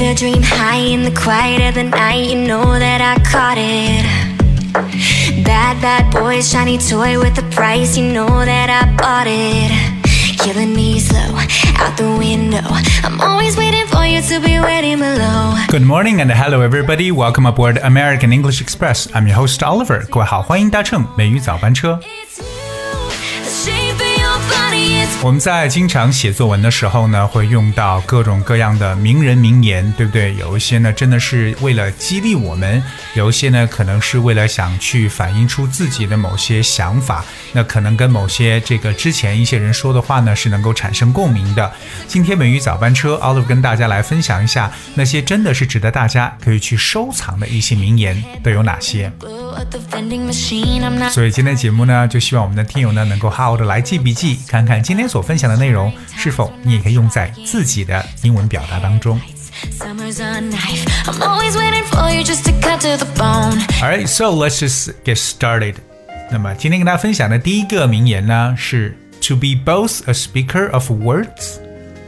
the dream high in the quiet of the night. You know that I caught it. Bad, bad boy, shiny toy with a price. You know that I bought it. Killing me slow, out the window. I'm always waiting for you to be waiting below. Good morning and hello everybody. Welcome aboard American English Express. I'm your host Oliver. 各位好，欢迎搭乘美语早班车。 It's 我们在经常写作文的时候呢，会用到各种各样的名人名言，对不对？有一些呢，真的是为了激励我们；有一些呢，可能是为了想去反映出自己的某些想法。那可能跟某些这个之前一些人说的话呢，是能够产生共鸣的。今天美语早班车，Oliver 跟大家来分享一下那些真的是值得大家可以去收藏的一些名言都有哪些。所以今天节目呢，就希望我们的听友呢能够好好的来记笔记，看看今天所分享的内容是否你也可以用在自己的英文表达当中。 Summer's a knife. I'm always waiting for you just to cut to the bone. Alright, so let's just get started. 那么今天跟大家分享的第一个名言呢是 To be both a speaker of words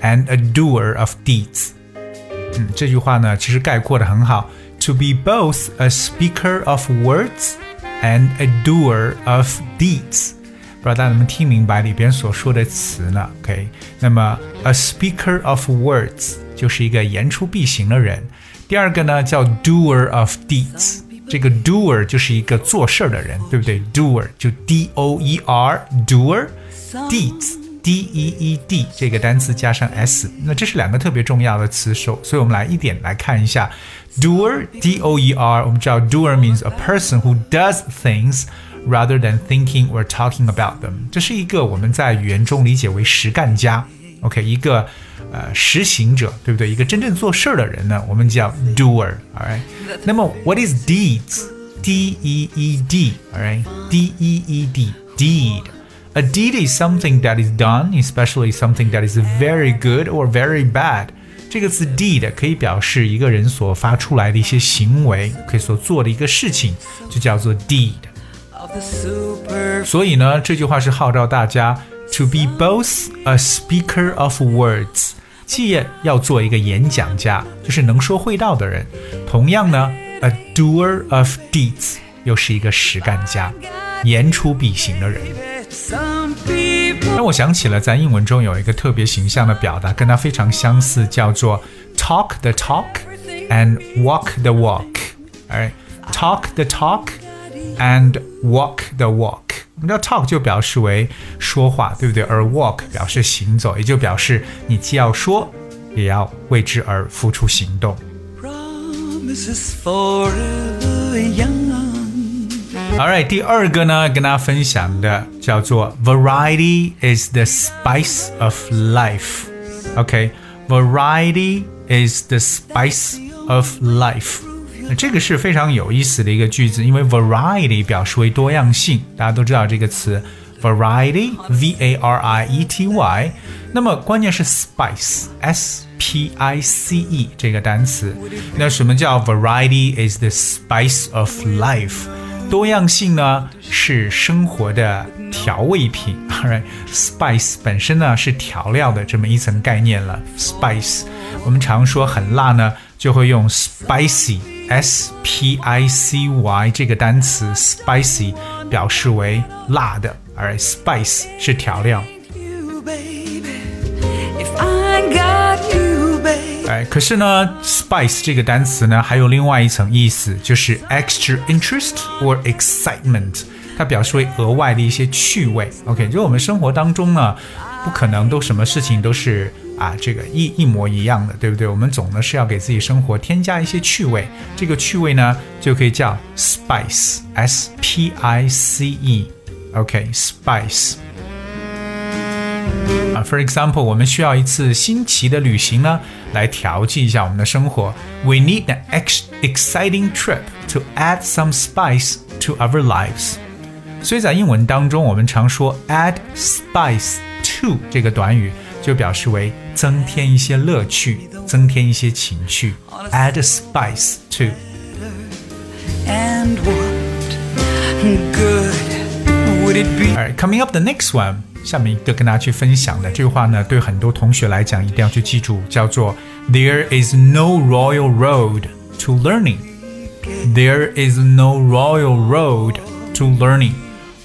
and a doer of deeds。嗯，这句话呢其实概括的很好。To be both a speaker of words and a doer of deeds。 不知道大家能不能听明白里边所说的词呢？OK，那么 a speaker of words 就是一个言出必行的人。第二个呢叫 doer of deeds。这个 doer 就是一个做事儿的人，对不对？doer 就 d o e r doer deeds d e e d 这个单词加上 s，那这是两个特别重要的词首，所以我们来一点来看一下 doer d o e r。我们知道 doer means a person who does things rather than thinking or talking about them，这是一个我们在语言中理解为实干家。OK，一个呃实行者，对不对？一个真正做事儿的人呢，我们叫 doer。Alright，那么 what is deeds？D E E D，alright，D E E D，deed。A deed is something that is done, especially something that is very good or very bad. 这个词 deed 可以表示一个人所发出来的一些行为，可以所做的一个事情，就叫做 deed。 of the super 所以呢，这句话是号召大家 to be both a speaker of words，既要做一个演讲家，就是能说会道的人，同样呢，a doer of deeds，又是一个实干家，言出必行的人。 some people 让我想起了在英文中有一个特别形象的表达，跟它非常相似，叫做 talk the talk and walk the walk。哎，talk the talk and walk the walk。我们知道 talk 就表示为说话，对不对？而 walk 表示行走，也就表示你既要说，也要为之而付出行动。 promises forever young. Alright，第二个呢，跟大家分享的叫做 Variety is the spice of life。OK，Variety、is the spice of life。 这个是非常有意思的一个句子，因为 variety 表示为多样性，大家都知道这个词 variety，v a r i e t y。那么关键是 spice，s p i c e 这个单词。那什么叫 variety is the spice of life？多样性呢是生活的调味品，right？Spice 本身呢是调料的这么一层概念了。Spice，我们常说很辣呢，就会用 spicy S P I C Y 这个单词，spicy 表示为辣的，而 spice 是调料。You, baby. If I got you, baby. 哎，可是呢，spice 这个单词呢，还有另外一层意思，就是 extra interest or excitement，它表示为额外的一些趣味。OK，就我们生活当中呢，不可能都什么事情都是啊这个一一模一样的，对不对？我们总呢是要给自己生活添加一些趣味，这个趣味呢就可以叫 spice，s p i c e。OK，spice、啊，for example，我们需要一次新奇的旅行呢，来调剂一下我们的生活。We need an ex exciting trip to add some spice to our lives。所以在英文当中，我们常说 add spice to 这个短语，就表示为 增添一些乐趣，增添一些情趣。Add spice to。 And what good would it be? Alright, coming up the next one. 下面一个跟大家去分享的这句话呢，对很多同学来讲一定要去记住，叫做 There is no royal road to learning. There is no royal road to learning.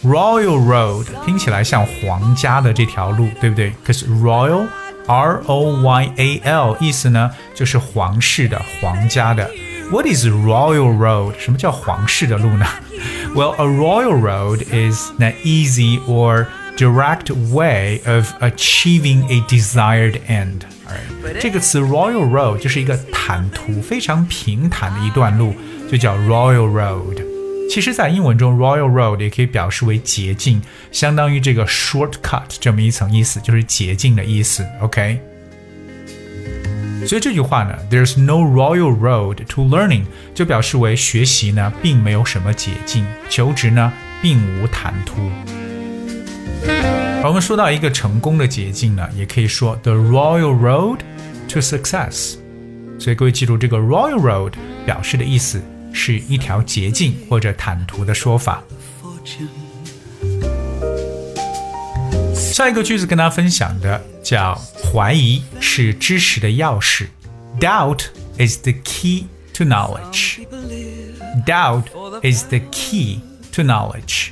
Royal road 听起来像皇家的这条路，对不对？可是 royal R O Y A L 意思呢，就是皇室的、皇家的。What is royal road？什么叫皇室的路呢？Well, a royal road is an easy or direct way of achieving a desired end. Alright，这个词 royal road 就是一个坦途、非常平坦的一段路，就叫 royal road。 其实，在英文中，royal road 也可以表示为捷径，相当于这个 shortcut 这么一层意思，就是捷径的意思。OK。所以这句话呢，There's no royal road to learning，就表示为学习呢并没有什么捷径，求职呢并无坦途。而我们说到一个成功的捷径呢，也可以说 the royal road to success。所以各位记住，这个 royal road 表示的意思是一条捷径或者坦途的说法。下一个句子跟大家分享的叫“怀疑是知识的钥匙 ”，Doubt is the key to knowledge。Doubt is the key to knowledge。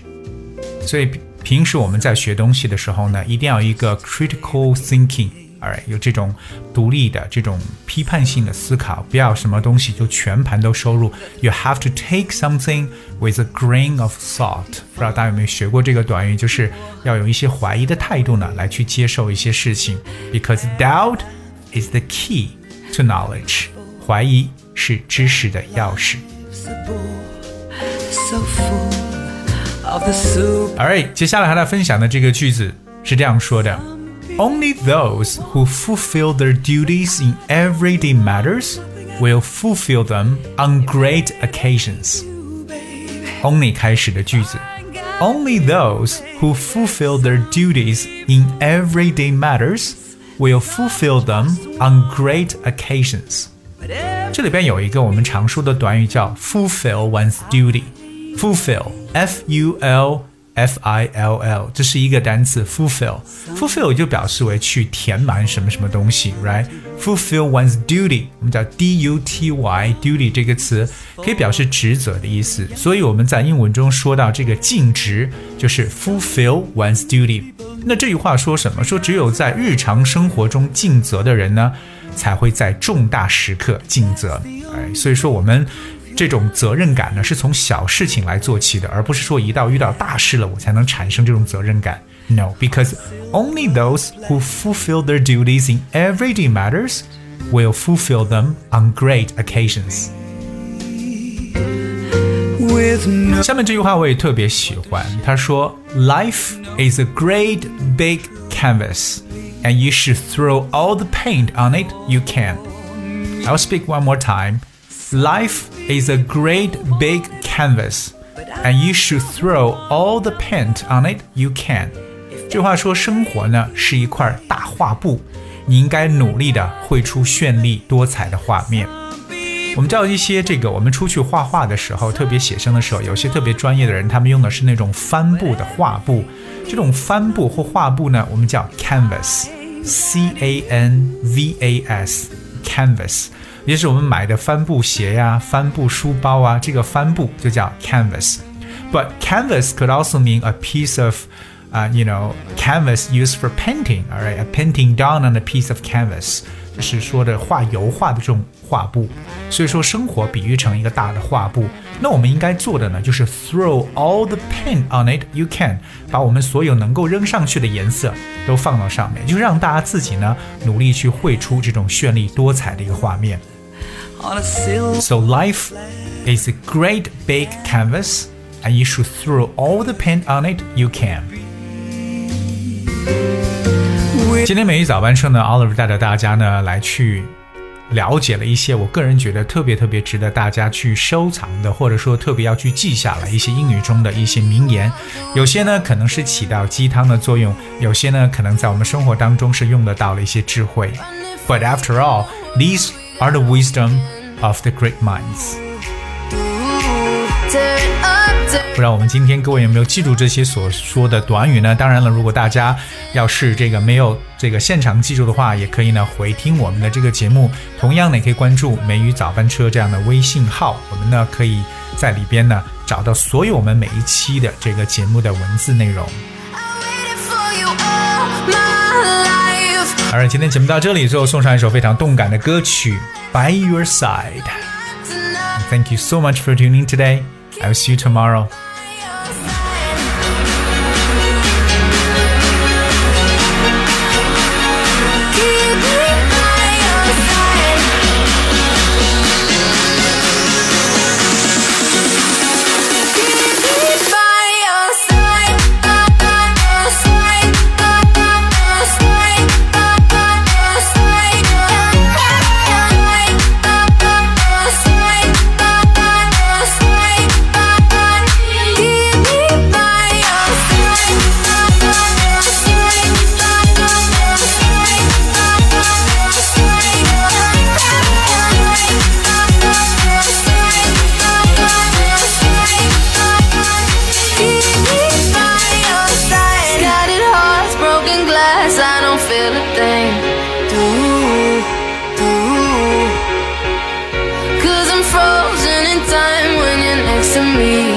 所以平时我们在学东西的时候呢，一定要一个 critical thinking，哎，有这种独立的这种批判性的思考，不要什么东西就全盘都收入。You have to take something with a grain of salt。不知道大家有没有学过这个短语，就是要有一些怀疑的态度呢，来去接受一些事情。Because doubt is the key to knowledge。怀疑是知识的钥匙。So full of the soup. Alright，接下来和大家分享的这个句子是这样说的 ：Only those who fulfill their duties in everyday matters will fulfill them on great occasions. Only 开始的句子，Only those who fulfill their duties in everyday matters will fulfill them on great occasions. 这里边有一个我们常说的短语叫 fulfill one's duty。fulfill，f u l f i l l，这是一个单词 fulfill，fulfill 就表示为去填满什么什么东西，right？fulfill one's duty，我们叫 d u t y，duty 这个词可以表示职责的意思，所以我们在英文中说到这个尽职就是 fulfill one's duty。那这句话说什么？说只有在日常生活中尽责的人呢，才会在重大时刻尽责。哎，所以说我们。这种责任感呢，是从小事情来做起的，而不是说一到遇到大事了，我才能产生这种责任感。No, because only those who fulfill their duties in everyday matters will fulfill them on great occasions. 下面这句话我也特别喜欢，他说：“Life is a great big canvas, and you should throw all the paint on it you can.” I'll speak one more time. Life is a great big canvas, and you should throw all the paint on it you can. 这话说，生活呢是一块大画布，你应该努力的绘出绚丽多彩的画面。我们知道一些这个，我们出去画画的时候，特别写生的时候，有些特别专业的人，他们用的是那种帆布的画布。这种帆布或画布呢，我们叫 canvas，c a n v a s，canvas。也是我们买的帆布鞋呀、帆布书包啊，这个帆布就叫 canvas。But canvas could also mean a piece of, uh, you know, canvas used for painting. All right, a painting done on a piece of canvas，就 是说的画油画的这种画布。所以说，生活比喻成一个大的画布。那我们应该做的呢，就是 throw all the paint on it you can，把我们所有能够扔上去的颜色都放到上面，就让大家自己呢努力去绘出这种绚丽多彩的一个画面。So life is a great big canvas, and you should throw all the paint on it you can. 今天美语早班车呢，Oliver 带着大家呢来去了解了一些我个人觉得特别特别值得大家去收藏的，或者说特别要去记下来一些英语中的一些名言。有些呢可能是起到鸡汤的作用，有些呢可能在我们生活当中是用得到了一些智慧。But after all, these are the wisdom of the great minds. 不知道我们今天各位有没有记住这些所说的短语呢？当然了，如果大家要是这个没有这个现场记住的话，也可以呢回听我们的这个节目。同样呢，也可以关注“美语早班车”这样的微信号，我们呢可以在里边呢找到所有我们每一期的这个节目的文字内容。I waited for you all my life. 而今天节目到这里，最后送上一首非常动感的歌曲《By Your Side》。Thank you so much for tuning today. I will see you tomorrow. Me.